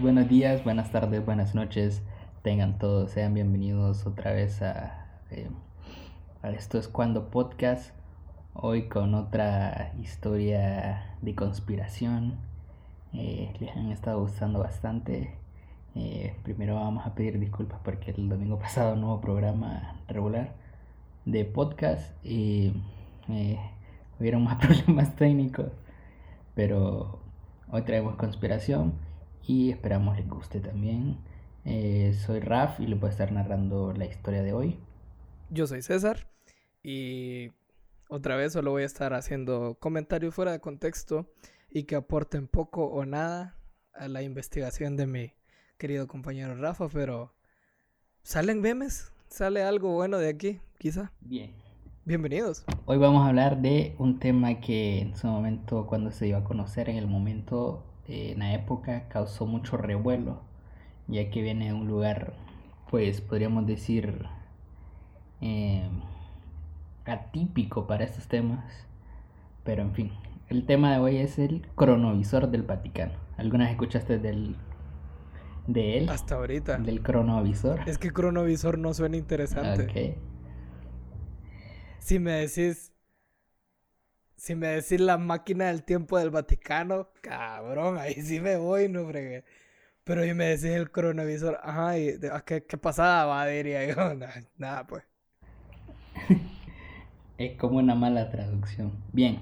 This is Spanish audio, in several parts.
Buenos días, buenas tardes, buenas noches. Tengan todos, sean bienvenidos otra vez a, eh, Esto es Cuando Podcast. Hoy con otra historia de conspiración. Eh, les han estado gustando bastante. Eh, primero vamos a pedir disculpas porque el domingo pasado no hubo programa regular de podcast y hubieron más problemas técnicos. Pero hoy traemos conspiración y esperamos les guste también. Eh, soy Raf y les voy a estar narrando la historia de hoy. Yo soy César y otra vez solo voy a estar haciendo comentarios fuera de contexto y que aporten poco o nada a la investigación de mi querido compañero Rafa, pero ¿salen memes? ¿Sale algo bueno de aquí, quizá? Bien. Bienvenidos. Hoy vamos a hablar de un tema que en su momento, cuando se iba a conocer, en el momento en la época causó mucho revuelo, ya que viene de un lugar, pues podríamos decir, eh, atípico para estos temas. Pero en fin, el tema de hoy es el cronovisor del Vaticano. ¿Algunas escuchaste del de él? Hasta ahorita. Del cronovisor. Es que cronovisor no suena interesante. Ok. Si me decís si me decís la máquina del tiempo del Vaticano, cabrón, ahí sí me voy, no fregué. Pero si me decís el cronovisor, ajá, y, ah, ¿qué, ¿qué, pasada Diría yo, nada, pues. es como una mala traducción. Bien,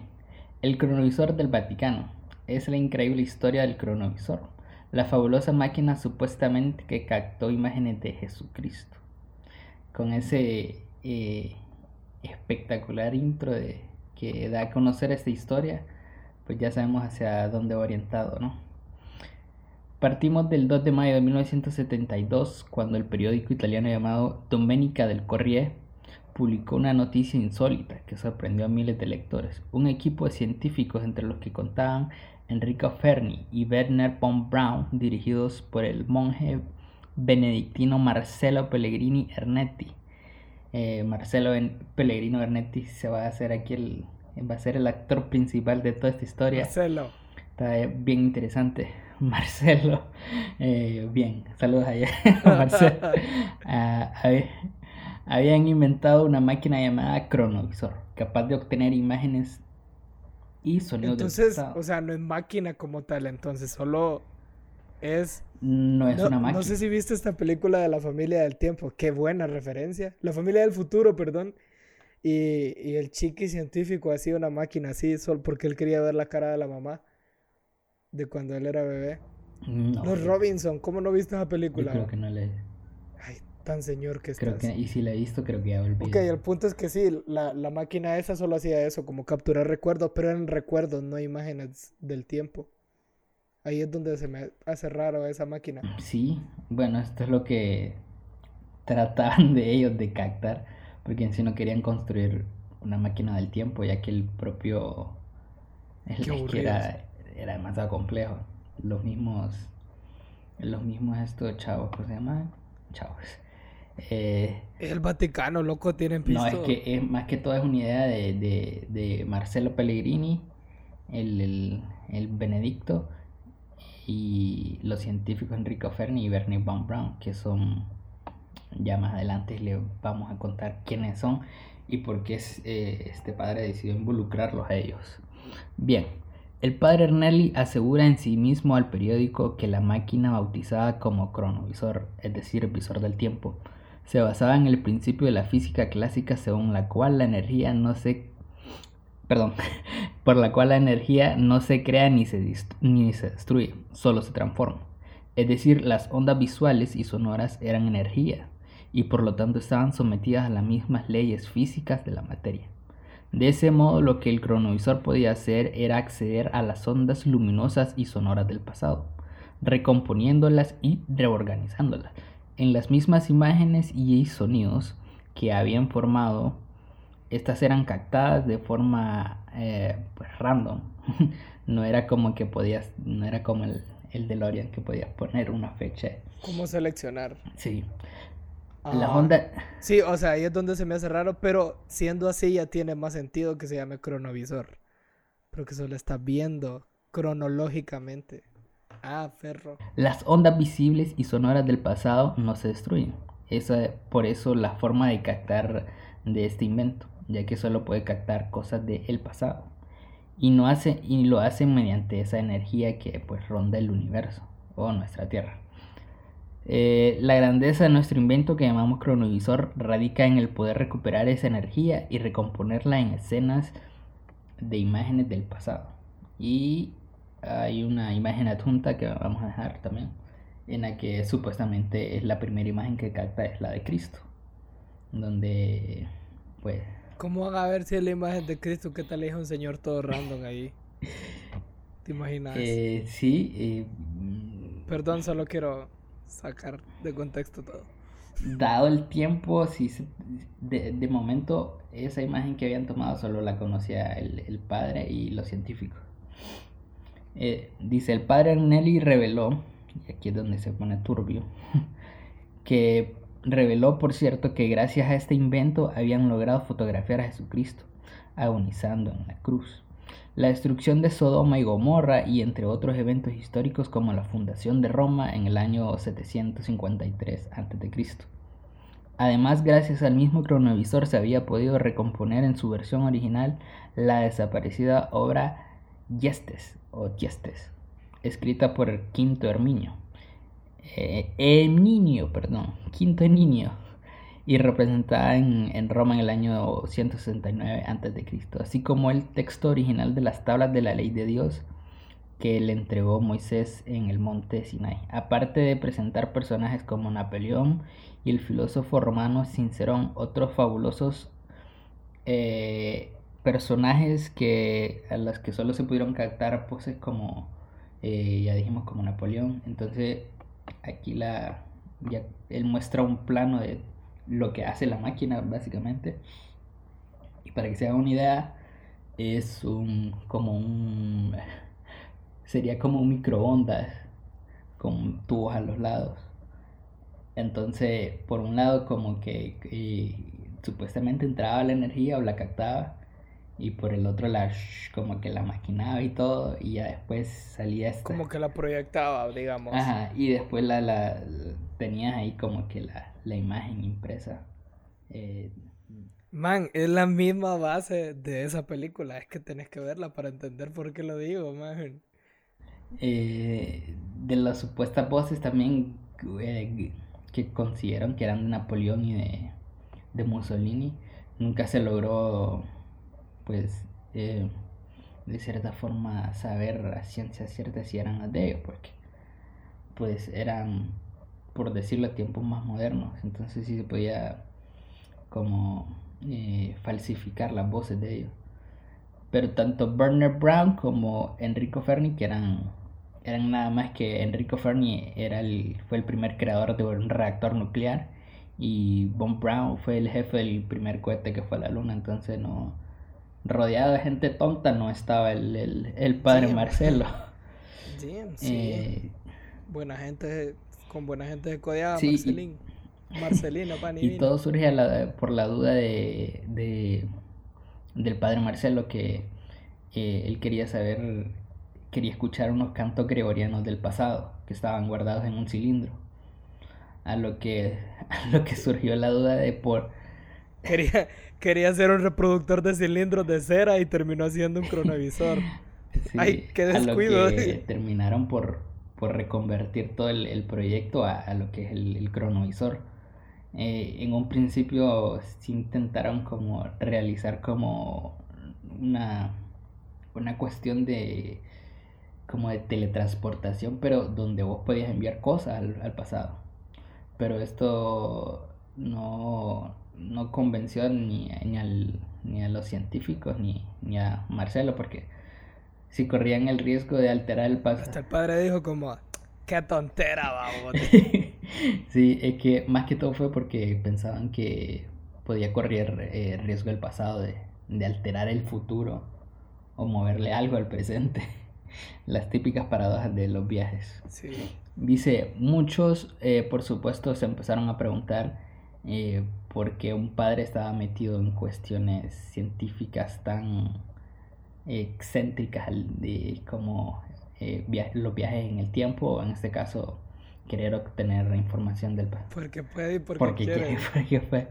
el cronovisor del Vaticano es la increíble historia del cronovisor, la fabulosa máquina supuestamente que captó imágenes de Jesucristo. Con ese eh, espectacular intro de que da a conocer esta historia, pues ya sabemos hacia dónde orientado, ¿no? Partimos del 2 de mayo de 1972, cuando el periódico italiano llamado Domenica del Corriere publicó una noticia insólita que sorprendió a miles de lectores. Un equipo de científicos, entre los que contaban Enrico Fermi y Werner von Braun, dirigidos por el monje benedictino Marcello Pellegrini Ernetti, eh, Marcelo Pellegrino Bernetti se va a hacer aquí el va a ser el actor principal de toda esta historia. Marcelo. Está bien interesante. Marcelo. Eh, bien, saludos allá. Marcelo. Ah, habían inventado una máquina llamada cronovisor, capaz de obtener imágenes y sonidos. Entonces, o sea, no es máquina como tal, entonces solo es... No es una máquina. No sé si viste esta película de la familia del tiempo. Qué buena referencia. La familia del futuro, perdón. Y, y el chiqui científico ha sido una máquina así, solo porque él quería ver la cara de la mamá. De cuando él era bebé. No. Los Robinson, ¿cómo no viste esa película? Yo creo que no le... Ay, tan señor que creo Que, y si la he visto, creo que ya olvidé. Ok, el punto es que sí, la, la máquina esa solo hacía eso, como capturar recuerdos, pero eran recuerdos, no imágenes del tiempo. Ahí es donde se me hace raro esa máquina. Sí, bueno, esto es lo que trataban de ellos de captar, porque en sí no querían construir una máquina del tiempo, ya que el propio... El, que era, era demasiado complejo. Los mismos... Los mismos estos chavos, ¿cómo se llama? Chavos. Eh, el Vaticano, loco, tienen pisto. No, es que es, más que todo es una idea de, de, de Marcelo Pellegrini, el, el, el Benedicto, y los científicos Enrico Fermi y Bernie von Braun, que son, ya más adelante les vamos a contar quiénes son y por qué eh, este padre decidió involucrarlos a ellos. Bien, el padre Ernelli asegura en sí mismo al periódico que la máquina bautizada como cronovisor, es decir, visor del tiempo, se basaba en el principio de la física clásica según la cual la energía no se perdón, por la cual la energía no se crea ni se, ni se destruye, solo se transforma. Es decir, las ondas visuales y sonoras eran energía y por lo tanto estaban sometidas a las mismas leyes físicas de la materia. De ese modo lo que el cronovisor podía hacer era acceder a las ondas luminosas y sonoras del pasado, recomponiéndolas y reorganizándolas en las mismas imágenes y sonidos que habían formado estas eran captadas de forma eh, pues random. no era como que podías, no era como el, el DeLorean que podías poner una fecha. ¿Cómo seleccionar? Sí. La ah, onda... Sí, o sea, ahí es donde se me hace raro, pero siendo así ya tiene más sentido que se llame cronovisor. Porque solo está viendo cronológicamente. Ah, ferro. Las ondas visibles y sonoras del pasado no se destruyen. Esa, por eso la forma de captar de este invento, ya que solo puede captar cosas del pasado. Y, no hace, y lo hace mediante esa energía que pues ronda el universo o nuestra Tierra. Eh, la grandeza de nuestro invento que llamamos cronovisor radica en el poder recuperar esa energía y recomponerla en escenas de imágenes del pasado. Y hay una imagen adjunta que vamos a dejar también, en la que supuestamente es la primera imagen que capta es la de Cristo, donde pues... ¿Cómo van a ver si es la imagen de Cristo? ¿Qué tal es un señor todo random ahí? ¿Te imaginas? Eh, sí. Eh, Perdón, solo quiero sacar de contexto todo. Dado el tiempo, sí, de, de momento esa imagen que habían tomado solo la conocía el, el padre y los científicos. Eh, dice, el padre Nelly reveló, y aquí es donde se pone turbio, que reveló, por cierto, que gracias a este invento habían logrado fotografiar a Jesucristo agonizando en la cruz la destrucción de Sodoma y Gomorra y entre otros eventos históricos como la fundación de Roma en el año 753 a.C. Además, gracias al mismo cronovisor se había podido recomponer en su versión original la desaparecida obra Yestes o Yestes, escrita por Quinto Herminio. Eh, perdón, Quinto Niño y representada en, Roma en el año 169 a.C., así como el texto original de las tablas de la ley de Dios que le entregó Moisés en el monte Sinai. Aparte de presentar personajes como Napoleón y el filósofo romano Cincerón, otros fabulosos eh, personajes que, a los que solo se pudieron captar poses como, eh, ya dijimos, como Napoleón. Entonces, aquí la, ya, él muestra un plano de lo que hace la máquina básicamente. Y para que se hagan una idea, es un como un sería como un microondas con tubos a los lados. Entonces, por un lado como que eh, supuestamente entraba la energía o la captaba y por el otro la como que la maquinaba y todo y ya después salía esta. como que la proyectaba digamos. Ajá y después la, la, tenías ahí como que la, la imagen impresa. Eh, man es la misma base de esa película es que tenés que verla para entender por qué lo digo man. Eh, de las supuestas voces también eh, que consideraron que eran de Napoleón y de, de Mussolini nunca se logró pues eh, de cierta forma saber a ciencia cierta si eran las de ellos, porque pues eran, por decirlo, tiempos más modernos, entonces sí se podía como eh, falsificar las voces de ellos. Pero tanto Bernard Brown como Enrico Fermi, que eran, eran nada más que Enrico Fermi era el, fue el primer creador de un reactor nuclear y Von Brown fue el jefe del primer cohete que fue a la luna, entonces no, rodeado de gente tonta no estaba el, el, padre Marcelo. Sí, sí. Eh, buena gente, con buena gente de codeada, Marcelín. Marcelino Y todo surge por la duda de, de, del padre Marcelo que eh, él quería saber, quería escuchar unos cantos gregorianos del pasado que estaban guardados en un cilindro. A lo que, a lo que surgió la duda de por... Quería, quería ser un reproductor de cilindros de cera y terminó siendo un cronovisor. Ay, qué descuido. terminaron por, por reconvertir todo el, proyecto a, lo que es el, cronovisor. Eh, en un principio sí intentaron como realizar como una, una cuestión de como de teletransportación, pero donde vos podías enviar cosas al, al pasado. Pero esto no, no convenció ni, ni, al, ni a los científicos ni, ni, a Marcelo porque si corrían el riesgo de alterar el pasado. Hasta el padre dijo como, qué tontera, vamos. sí, es que más que todo fue porque pensaban que podía correr eh, riesgo el pasado de, de alterar el futuro o moverle algo al presente. Las típicas paradojas de los viajes. Sí. Dice, muchos, eh, por supuesto, se empezaron a preguntar eh, porque un padre estaba metido en cuestiones científicas tan excéntricas de como eh, los viajes en el tiempo, o en este caso, querer obtener información del pasado. Porque puede y porque, porque quiere. porque fue.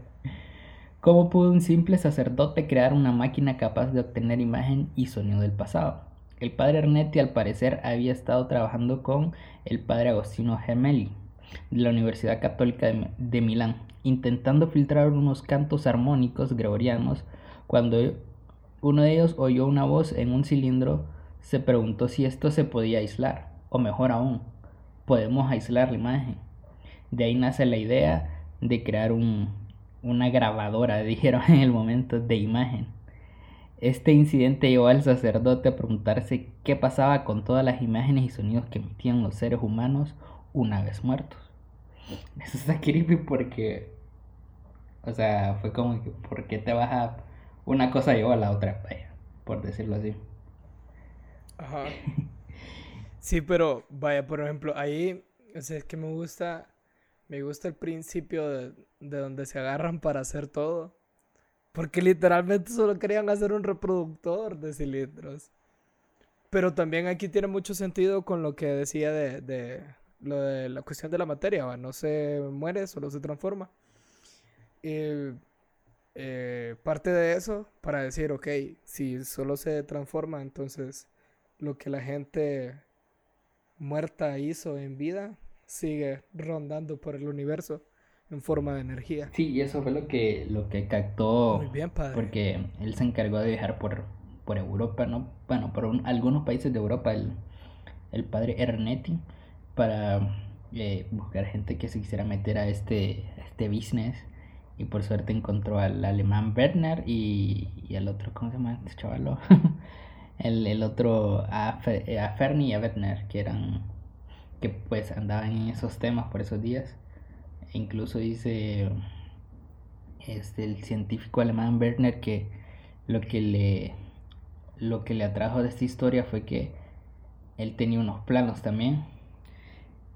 ¿Cómo pudo un simple sacerdote crear una máquina capaz de obtener imagen y sonido del pasado? El padre Ernetti al parecer había estado trabajando con el padre Agostino Gemelli de la Universidad Católica de, de Milán, intentando filtrar unos cantos armónicos gregorianos. Cuando uno de ellos oyó una voz en un cilindro, se preguntó si esto se podía aislar, o mejor aún, podemos aislar la imagen. De ahí nace la idea de crear un, una grabadora, dijeron en el momento, de imagen. Este incidente llevó al sacerdote a preguntarse qué pasaba con todas las imágenes y sonidos que emitían los seres humanos una vez muertos. Eso está creepy porque, o sea, fue como que, ¿por qué te vas a... Una cosa llevó a la otra, por decirlo así. Ajá. Sí, pero vaya, por ejemplo, ahí, o sea, es que me gusta, me gusta el principio de, de donde se agarran para hacer todo. Porque literalmente solo querían hacer un reproductor de cilindros. Pero también aquí tiene mucho sentido con lo que decía de, de lo de la cuestión de la materia, ¿va? no se muere, solo se transforma. Y eh, parte de eso para decir, ok, si solo se transforma, entonces lo que la gente muerta hizo en vida sigue rondando por el universo en forma de energía. Sí, y eso fue lo que, lo que captó. Muy bien, padre. Porque él se encargó de viajar por, por Europa, ¿no? Bueno, por un- algunos países de Europa, el, el padre Ernetti, para eh, buscar gente que se quisiera meter a este, a este business. Y por suerte encontró al alemán Werner y, y al otro, ¿cómo se llama este chavalo? el, el otro, a, Fe- a Fernie y a Werner, que eran, que pues andaban en esos temas por esos días. E incluso dice este, el científico alemán Werner que lo que le lo que le atrajo de esta historia fue que él tenía unos planos también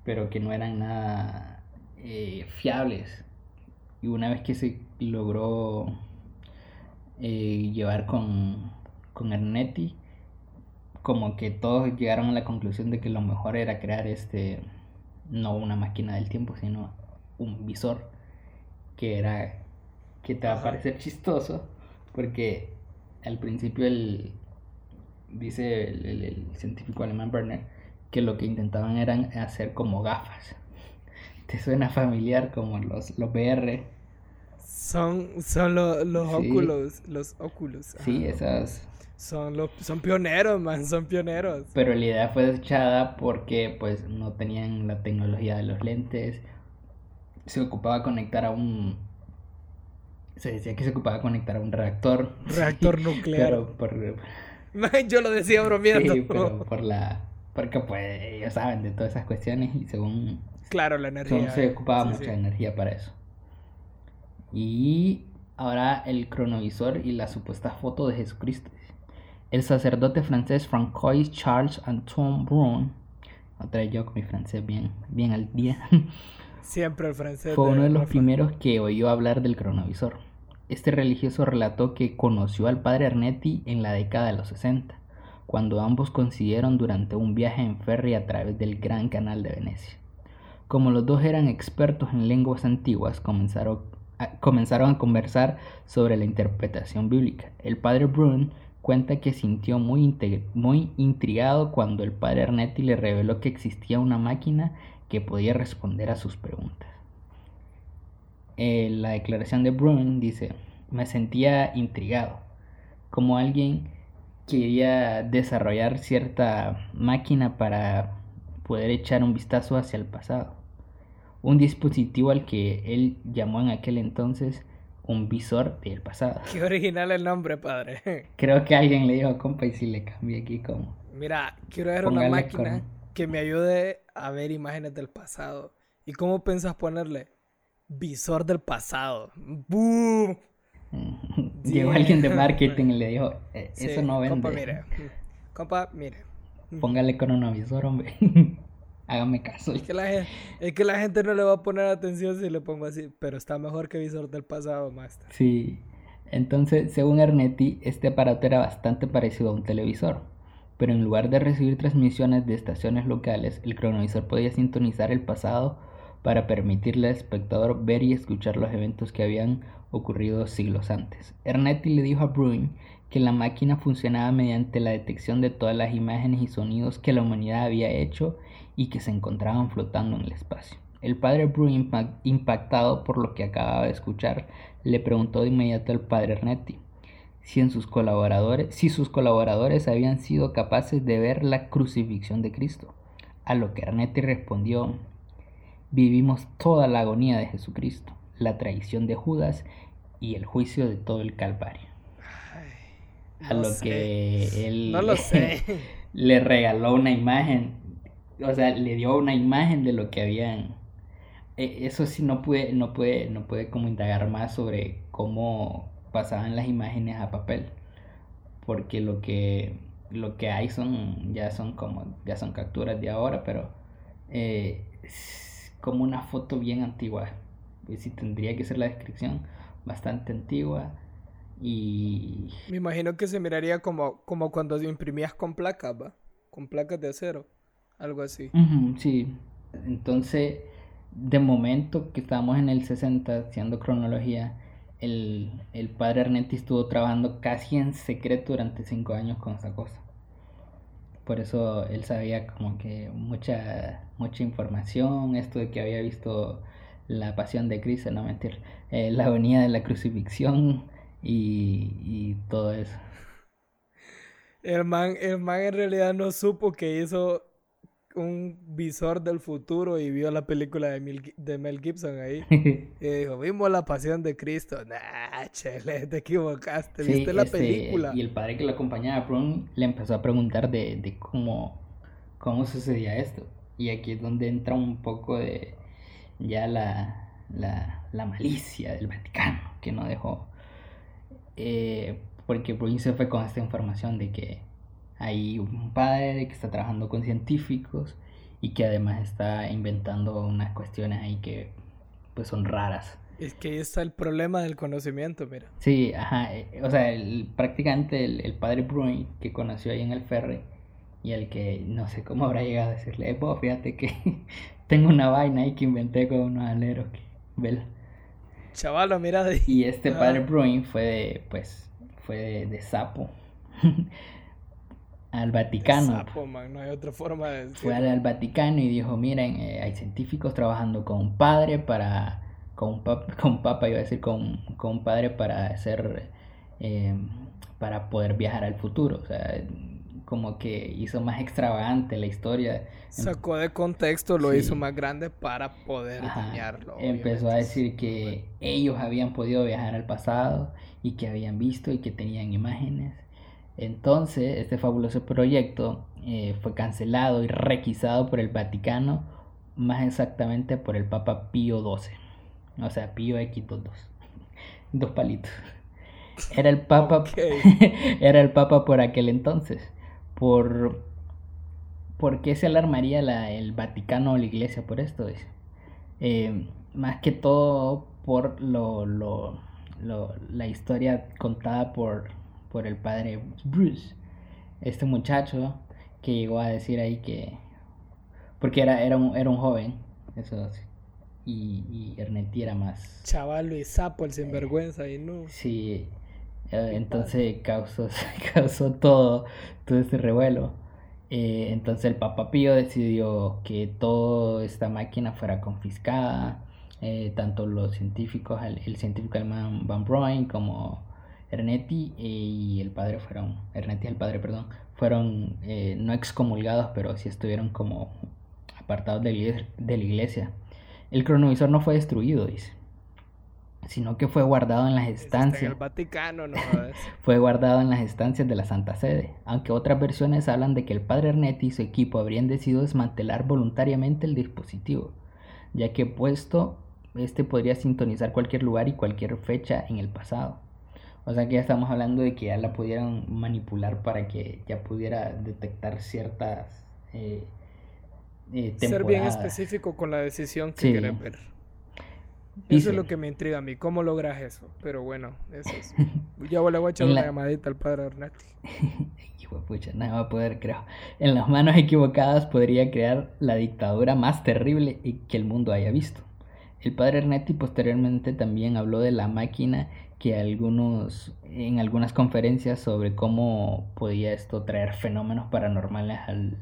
pero que no eran nada eh, fiables y una vez que se logró eh, llevar con con Ernetti como que todos llegaron a la conclusión de que lo mejor era crear este no una máquina del tiempo sino un visor que era que te va a parecer chistoso porque al principio el dice el, el- el científico alemán Werner que lo que intentaban eran hacer como gafas te suena familiar como los los VR Son, son lo- los Sí. óculos, los óculos. sí esas Son, los, son pioneros, man, son pioneros. pero la idea fue desechada porque pues no tenían la tecnología de los lentes se ocupaba conectar a un se decía que se ocupaba conectar a un reactor Reactor nuclear. pero por Yo lo decía bromeando. sí, pero por la porque pues ellos saben de todas esas cuestiones y según Claro, la energía. se ocupaba Sí, mucha sí. energía para eso y ahora el cronovisor y la supuesta foto de Jesucristo el sacerdote francés Francois Charles Antoine Brun otra yo con mi francés bien bien al día Siempre el francés. Fue uno de los primeros que oyó hablar del cronovisor. Este religioso relató que conoció al padre Ernetti en la década de los 60, cuando ambos coincidieron durante un viaje en ferry a través del Gran Canal de Venecia. Como los dos eran expertos en lenguas antiguas, comenzaron a, conversar sobre la interpretación bíblica. El padre Brun cuenta que sintió muy intrigado cuando el padre Ernetti le reveló que existía una máquina que podía responder a sus preguntas. Eh, la declaración de Brun dice, me sentía intrigado, como alguien quería desarrollar cierta máquina para poder echar un vistazo hacia el pasado. Un dispositivo al que él llamó en aquel entonces un visor del pasado. Qué original el nombre, padre. Creo que alguien le dijo, compa, y si le cambié aquí como... Mira, quiero ver una máquina con- que me ayude a ver imágenes del pasado. ¿Y cómo pensás ponerle? Visor del pasado. Sí. Llegó alguien de marketing y le dijo, "Eh, Sí, eso no vende. Compa, mire. Compa, mire. Póngale cronovisor, hombre. Hágame caso. Es que, la gente, es que la gente no le va a poner atención si le pongo así, pero está mejor que visor del pasado, master. Sí. Entonces, según Ernetti, este aparato era bastante parecido a un televisor, pero en lugar de recibir transmisiones de estaciones locales, el cronovisor podía sintonizar el pasado para permitirle al espectador ver y escuchar los eventos que habían ocurrido siglos antes. Ernetti le dijo a Bruin que la máquina funcionaba mediante la detección de todas las imágenes y sonidos que la humanidad había hecho y que se encontraban flotando en el espacio. El padre Bruin, impactado por lo que acababa de escuchar, le preguntó de inmediato al padre Ernetti si, en sus colaboradores, si sus colaboradores habían sido capaces de ver la crucifixión de Cristo. A lo que Ernetti respondió, vivimos toda la agonía de Jesucristo, la traición de Judas y el juicio de todo el Calvario. a lo que él no lo sé. le regaló una imagen, o sea, le dio una imagen de lo que habían. E, eso sí no puede, no puede, no puede como indagar más sobre cómo pasaban las imágenes a papel porque lo que lo que hay son ya son como ya son capturas de ahora pero eh, como una foto bien antigua. Y si tendría que ser la descripción bastante antigua y me imagino que se miraría como como cuando imprimías con placas va con placas de acero algo así sí entonces de momento que estamos en el 60 haciendo cronología el, el padre Ernetti estuvo trabajando casi en secreto durante cinco años con esa cosa. Por eso él sabía como que mucha, mucha información, esto de que había visto la pasión de Cristo, no mentir, eh, la avenida de la crucifixión y, y todo eso. El man, el man en realidad no supo que hizo un visor del futuro y vio la película de Mel, de Mel Gibson ahí. y dijo, vimos la pasión de Cristo. Nah, chele, te equivocaste, viste la película. Y el padre que lo acompañaba, Brun, le empezó a preguntar de, de cómo, cómo sucedía esto. Y aquí es donde entra un poco de ya la, la, la malicia del Vaticano, que no dejó. Eh, porque Brun se fue con esta información de que hay un padre que está trabajando con científicos y que además está inventando unas cuestiones ahí que pues son raras. Es que ahí está el problema del conocimiento, mira. Sí, ajá, eh, o sea, el, prácticamente el, padre Bruin que conoció ahí en el ferry y el que no sé cómo habrá llegado a decirle, eh, fíjate que tengo una vaina ahí que inventé con unos aleros que, vela. Chavalo, mira. De... Y este padre Bruin fue de, pues, fue de, de sapo. al Vaticano. no hay otra forma de Fue al, Vaticano y dijo, miren, eh, hay científicos trabajando con un padre para, con un papa, con papa iba a decir, con, con un padre para hacer, eh, para poder viajar al futuro. O sea, como que hizo más extravagante la historia. Sacó de contexto, lo hizo más grande para poder dañarlo. Empezó a decir que ellos habían podido viajar al pasado y que habían visto y que tenían imágenes entonces, este fabuloso proyecto eh, fue cancelado y requisado por el Vaticano, más exactamente por el Papa Pío XII. O sea, Pío X22. Dos palitos. Era el Papa. era el Papa por aquel entonces. Por. ¿Por qué se alarmaría la, el Vaticano o la Iglesia por esto? Eh, más que todo por lo, lo, la historia contada por por el padre Bruce, este muchacho que llegó a decir ahí que, porque era, era, un, era un joven, eso y, y Ernetti era más... Chaval y sapo, el sinvergüenza, y no. Sí, eh, entonces causó, causó todo, todo este revuelo. Eh, entonces el Papa Pío decidió que toda esta máquina fuera confiscada, eh, tanto los científicos, el, el científico alemán Van Broyn como Ernetti y el padre fueron, Ernetti y el padre, perdón, fueron eh, no excomulgados, pero sí estuvieron como apartados de la iglesia. El cronovisor no fue destruido, dice, sino que fue guardado en las estancias. el Vaticano, no fue guardado en las estancias de la Santa Sede, aunque otras versiones hablan de que el padre Ernetti y su equipo habrían decidido desmantelar voluntariamente el dispositivo, ya que puesto este podría sintonizar cualquier lugar y cualquier fecha en el pasado. O sea que ya estamos hablando de que ya la pudieran manipular para que ya pudiera detectar ciertas eh, eh Ser bien específico con la decisión que quieren ver. Eso es lo que me intriga a mí. ¿Cómo logras eso? Pero bueno, eso es. Ya le voy a echar una llamadita al padre Ernetti. Hijo de pucha, nada va a poder, creo. En las manos equivocadas podría crear la dictadura más terrible que el mundo haya visto. El padre Ernetti posteriormente también habló de la máquina que algunos en algunas conferencias sobre cómo podía esto traer fenómenos paranormales al,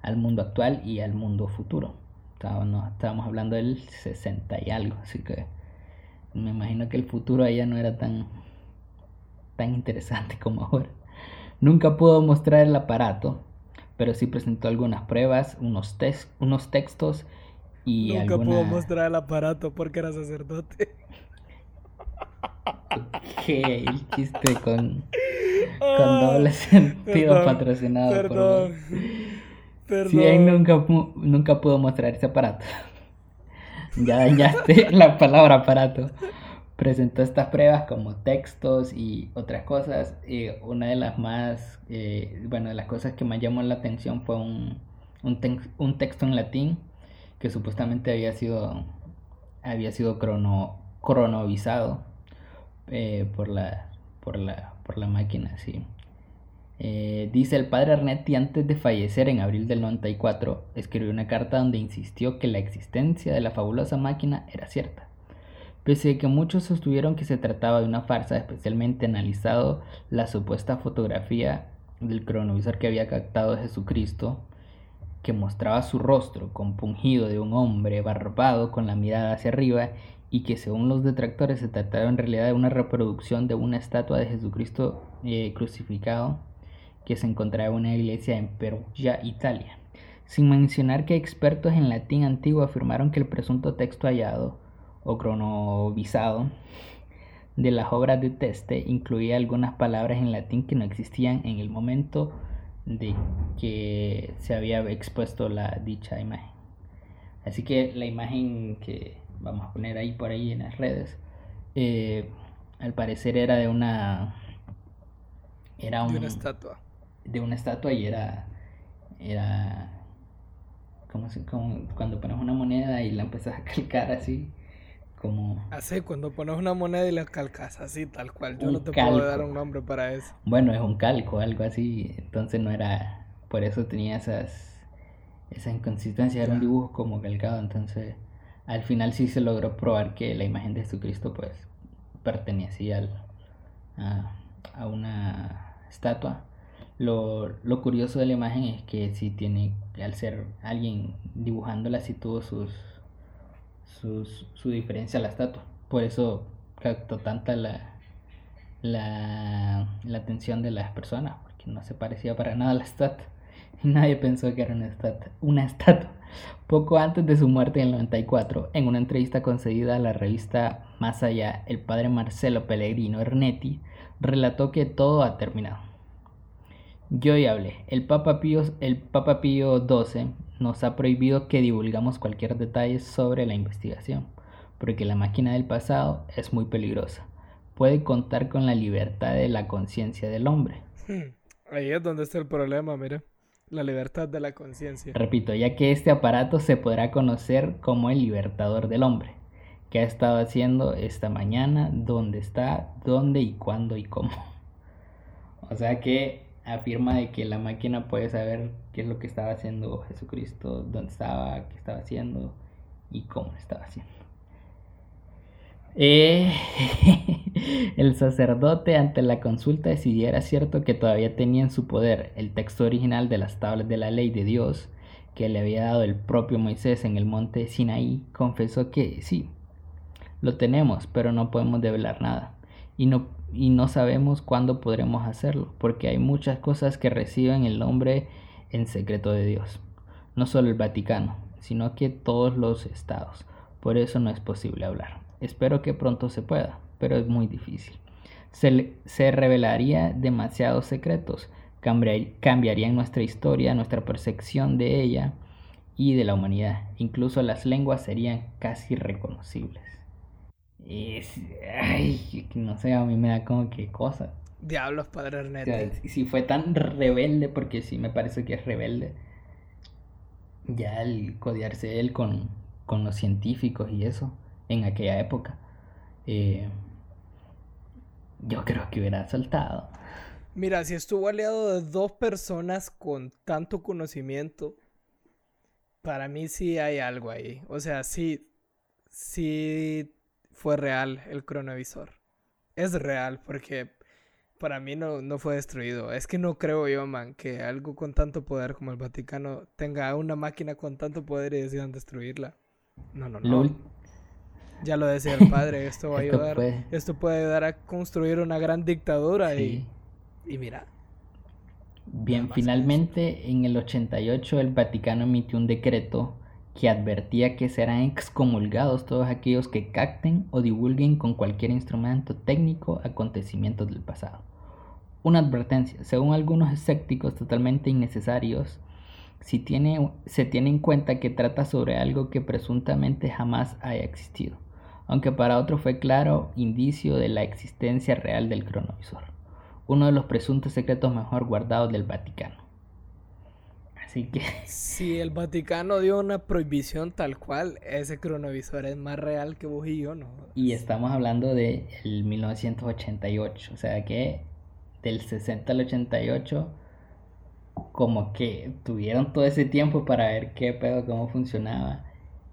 al mundo actual y al mundo futuro. Estábamos, estábamos hablando del 60 y algo, así que me imagino que el futuro allá no era tan, tan interesante como ahora. Nunca pudo mostrar el aparato, pero sí presentó algunas pruebas, unos, unos textos y Nunca pudo mostrar el aparato porque era sacerdote. El chiste con, con doble sentido patrocinado por... Si él nunca, nunca pudo mostrar ese aparato. ya dañaste la palabra aparato. Presentó estas pruebas como textos y otras cosas. Y una de las más, eh, bueno, de las cosas que más llamó la atención fue un, un, texto en latín que supuestamente había sido, había sido crono, cronovizado eh, por, la, por, la, por la máquina, sí. Eh, dice el padre Arnetti antes de fallecer en abril del 94, escribió una carta donde insistió que la existencia de la fabulosa máquina era cierta. Pese a que muchos sostuvieron que se trataba de una farsa, especialmente analizado la supuesta fotografía del cronovisor que había captado Jesucristo, que mostraba su rostro compungido de un hombre barbado con la mirada hacia arriba y que según los detractores se trataba en realidad de una reproducción de una estatua de Jesucristo eh, crucificado que se encontraba en una iglesia en Perugia, Italia, sin mencionar que expertos en latín antiguo afirmaron que el presunto texto hallado o cronovisado de las obras de Teste incluía algunas palabras en latín que no existían en el momento de que se había expuesto la dicha imagen. Así que la imagen que vamos a poner ahí por ahí en las redes, eh, al parecer era de una era una estatua de una estatua y era, era como, como cuando pones una moneda y la empiezas a calcar así, como... Así, cuando pones una moneda y la calcas así, tal cual. Yo no te puedo dar un nombre para eso. Bueno, es un calco, algo así. Entonces no era... Por eso tenía esas, esas inconsistencias. Era un dibujo como calcado. Entonces al final sí se logró probar que la imagen de Jesucristo pues pertenecía a, a una estatua lo, lo, curioso de la imagen es que si tiene, al ser alguien dibujándola, sí tuvo sus, sus, su diferencia a la estatua. Por eso captó tanta la, la, la atención de las personas, porque no se parecía para nada a la estatua. Y nadie pensó que era una. Una estatua. Poco antes de su muerte en el 94, en una entrevista concedida a la revista Más Allá, el padre Marcelo Pellegrino Ernetti relató que todo ha terminado yo ya hablé. El Papa Pío, el Papa Pío XII nos ha prohibido que divulgamos cualquier detalle sobre la investigación, porque la máquina del pasado es muy peligrosa. Puede contar con la libertad de la conciencia del hombre. Hmm. Ahí es donde está el problema, mira. La libertad de la conciencia. Repito, ya que este aparato se podrá conocer como el libertador del hombre. ¿Qué ha estado haciendo esta mañana? ¿Dónde está? ¿Dónde y cuándo y cómo? O sea que afirma de que la máquina puede saber qué es lo que estaba haciendo Jesucristo, dónde estaba, qué estaba haciendo y cómo estaba haciendo. Eh, el sacerdote ante la consulta decidiera cierto que todavía tenía en su poder el texto original de las tablas de la ley de Dios que le había dado el propio Moisés en el monte Sinaí, confesó que sí, lo tenemos, pero no podemos develar nada y no y no sabemos cuándo podremos hacerlo, porque hay muchas cosas que reciben el nombre en secreto de Dios. No solo el Vaticano, sino que todos los estados. Por eso no es posible hablar. Espero que pronto se pueda, pero es muy difícil. Se, se revelaría demasiados secretos, cambiarían nuestra historia, nuestra percepción de ella y de la humanidad. Incluso las lenguas serían casi reconocibles. Es, ay, no sé, a mí me da como que cosa. Diablos, padre Ernesto. si fue tan rebelde, porque sí me parece que es rebelde, ya el codearse él con, con los científicos y eso, en aquella época. Eh, yo creo que hubiera saltado. Mira, si estuvo aliado de dos personas con tanto conocimiento, para mí sí hay algo ahí. O sea, sí, sí fue real el cronovisor. Es real porque para mí no, no fue destruido. Es que no creo yo, man, que algo con tanto poder como el Vaticano tenga una máquina con tanto poder y decidan destruirla. No, no, no. Ya lo decía el padre, esto va a ayudar. Esto puede ayudar a construir una gran dictadura y, y mira. Bien, finalmente en el 88 el Vaticano emitió un decreto que advertía que serán excomulgados todos aquellos que capten o divulguen con cualquier instrumento técnico acontecimientos del pasado. Una advertencia, según algunos escépticos totalmente innecesarios, si tiene, se tiene en cuenta que trata sobre algo que presuntamente jamás haya existido, aunque para otros fue claro indicio de la existencia real del cronovisor, uno de los presuntos secretos mejor guardados del Vaticano. Así que... Si el Vaticano dio una prohibición tal cual, ese cronovisor es más real que vos y yo, ¿no? Y estamos hablando de 1988, o sea que del 60 al 88, como que tuvieron todo ese tiempo para ver qué pedo, cómo funcionaba.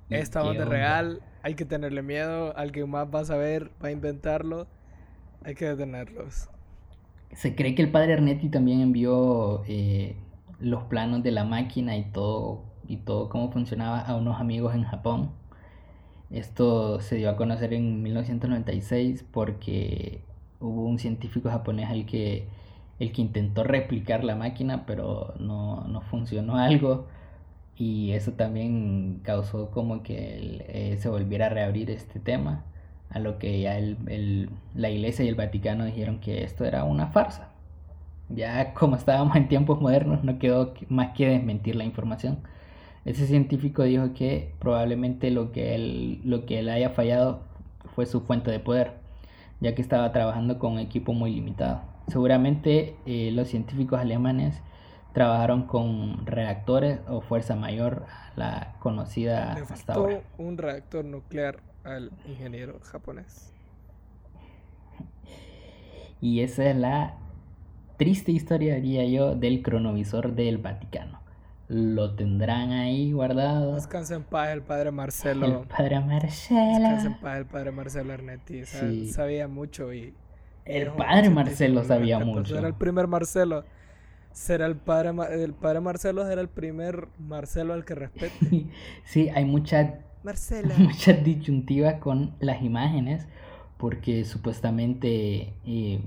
Esta onda real, hay que tenerle miedo, alguien más va a saber, va a inventarlo, hay que detenerlos. Se cree que el padre Ernetti también envió eh, los planos de la máquina y todo, y todo cómo funcionaba a unos amigos en Japón. Esto se dio a conocer en 1996 porque hubo un científico japonés el que, el que intentó replicar la máquina, pero no, no funcionó algo. Y eso también causó como que eh, se volviera a reabrir este tema, a lo que ya el, la iglesia y el Vaticano dijeron que esto era una farsa. Ya como estábamos en tiempos modernos, no quedó más que desmentir la información. Ese científico dijo que probablemente lo que él, lo que él haya fallado fue su fuente de poder ya que estaba trabajando con un equipo muy limitado. Seguramente eh, los científicos alemanes trabajaron con reactores o fuerza mayor la conocida Le hasta ahora. un reactor nuclear al ingeniero japonés. Y esa es la triste historia, diría yo, del cronovisor del Vaticano lo tendrán ahí guardado. Descansa en paz el padre Marcelo. El padre Marcelo. Descansa en paz el padre Marcelo Arnetti. Sabía mucho y... El padre Marcelo sabía mucho. Era el primer Marcelo. Será el padre, el padre Marcelo será el primer Marcelo al que respete. sí, hay muchas muchas disyuntivas con las imágenes porque supuestamente eh,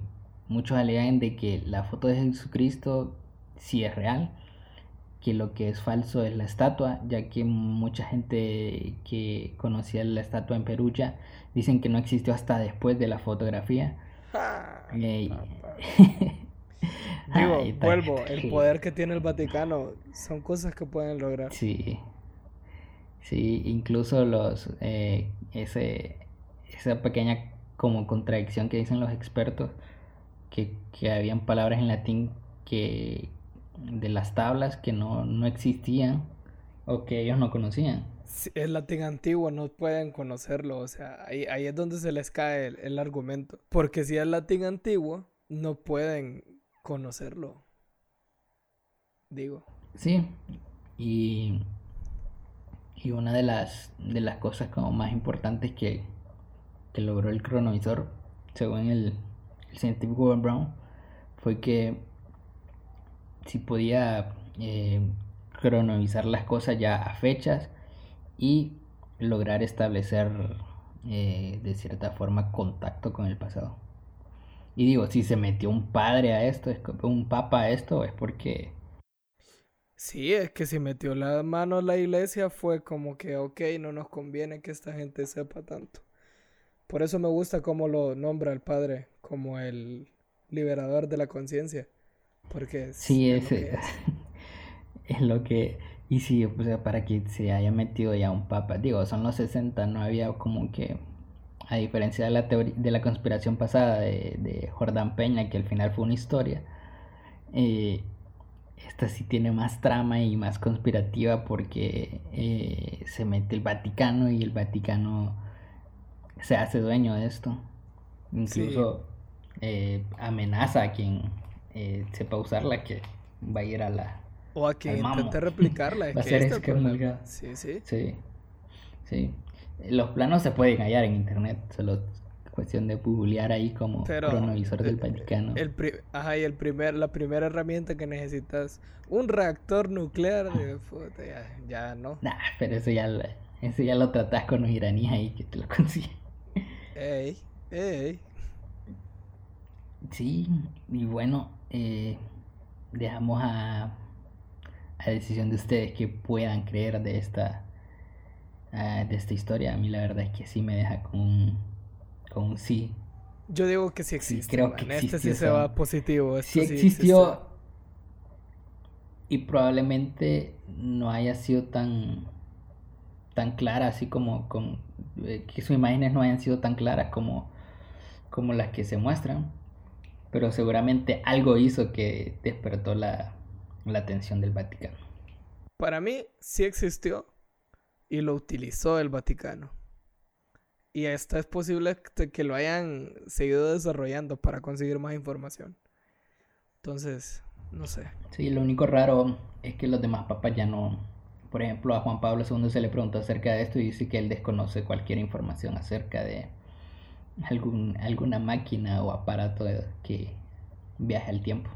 muchos alegan de que la foto de Jesucristo sí es real que lo que es falso es la estatua, ya que mucha gente que conocía la estatua en Perugia dicen que no existió hasta después de la fotografía. Ah, Digo, vuelvo, el poder que tiene el Vaticano son cosas que pueden lograr. Sí, sí, incluso los, eh, ese, esa pequeña como contradicción que dicen los expertos, que, que habían palabras en latín que, de las tablas que no, no existían o que ellos no conocían. es latín antiguo, no pueden conocerlo, o sea, ahí, ahí es donde se les cae el, argumento. Porque si es latín antiguo, no pueden conocerlo. Digo. Sí, y, y una de las, de las cosas como más importantes que, que logró el cronovisor, según el, el científico Brown, fue que si podía eh, cronomizar las cosas ya a fechas y lograr establecer eh, de cierta forma contacto con el pasado. Y digo, si se metió un padre a esto, un papa a esto, es porque... Sí, es que si metió la mano a la iglesia fue como que, ok, no nos conviene que esta gente sepa tanto. Por eso me gusta cómo lo nombra el padre como el liberador de la conciencia. Porque es, sí, es, es, lo que... Y sí, o sea, para que se haya metido ya un papa, digo, son los 60, no había como que, a diferencia de la, teoría, de la conspiración pasada de, de Jordán Peña, que al final fue una historia, eh, esta sí tiene más trama y más conspirativa porque eh, se mete el Vaticano y el Vaticano se hace dueño de esto. Incluso eh, amenaza a quien sepa usarla que va a ir a la... O a quien intente replicarla. va a ser excomulgado. Sí, sí. Sí, sí. Los planos se pueden hallar en internet, solo cuestión de googlear ahí como cronovisor del Vaticano. El, ajá, y el primer, la primera herramienta que necesitas, un reactor nuclear de ya, no. Nah, pero eso ya, eso ya lo tratás con los iraníes ahí que te lo consiguen. Ey, ey. Sí, y bueno, eh, dejamos a, a decisión de ustedes que puedan creer de esta, uh, de esta historia. A mí la verdad es que sí me deja con un con sí. Yo digo que sí existe. creo que Este sí se va positivo. sí existió. y probablemente no haya sido tan tan clara así como con eh, que sus imágenes no hayan sido tan claras como como las que se muestran pero seguramente algo hizo que despertó la, la atención del Vaticano para mí sí existió y lo utilizó el Vaticano y esta es posible que lo hayan seguido desarrollando para conseguir más información. Entonces, no sé. Sí, lo único raro es que los demás papas ya no... Por ejemplo, a Juan Pablo II se le preguntó acerca de esto y dice que él desconoce cualquier información acerca de algún, alguna máquina o aparato que viaje al tiempo.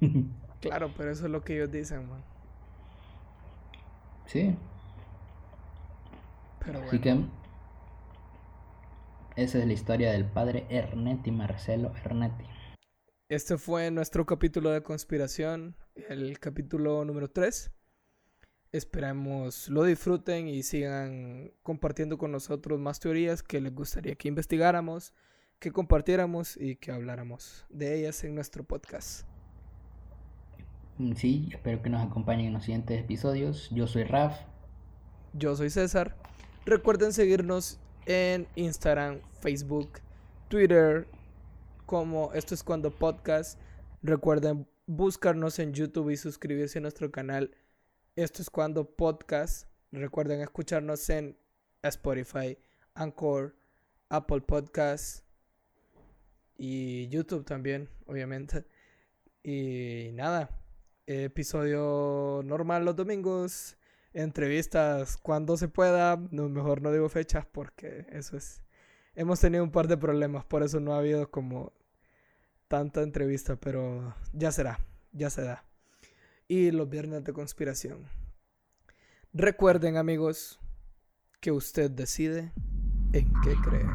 claro, pero eso es lo que ellos dicen, man. Sí. Pero bueno. Así que esa es la historia del padre Ernetti, Marcelo Ernetti. Este fue nuestro capítulo de conspiración, el capítulo número 3. Esperamos lo disfruten y sigan compartiendo con nosotros más teorías que les gustaría que investigáramos, que compartiéramos y que habláramos de ellas en nuestro podcast. Sí, espero que nos acompañen en los siguientes episodios. Yo soy Raf. Yo soy César. Recuerden seguirnos en Instagram, Facebook, Twitter, como Esto es cuando podcast. Recuerden buscarnos en YouTube y suscribirse a nuestro canal. Esto es cuando podcast. Recuerden escucharnos en Spotify, Anchor, Apple Podcasts y YouTube también, obviamente. Y nada, episodio normal los domingos entrevistas cuando se pueda. No, mejor no digo fechas porque eso es. Hemos tenido un par de problemas, por eso no ha habido como tanta entrevista, pero ya será, ya se. Y los viernes de conspiración. Recuerden, amigos, que usted decide en qué creer.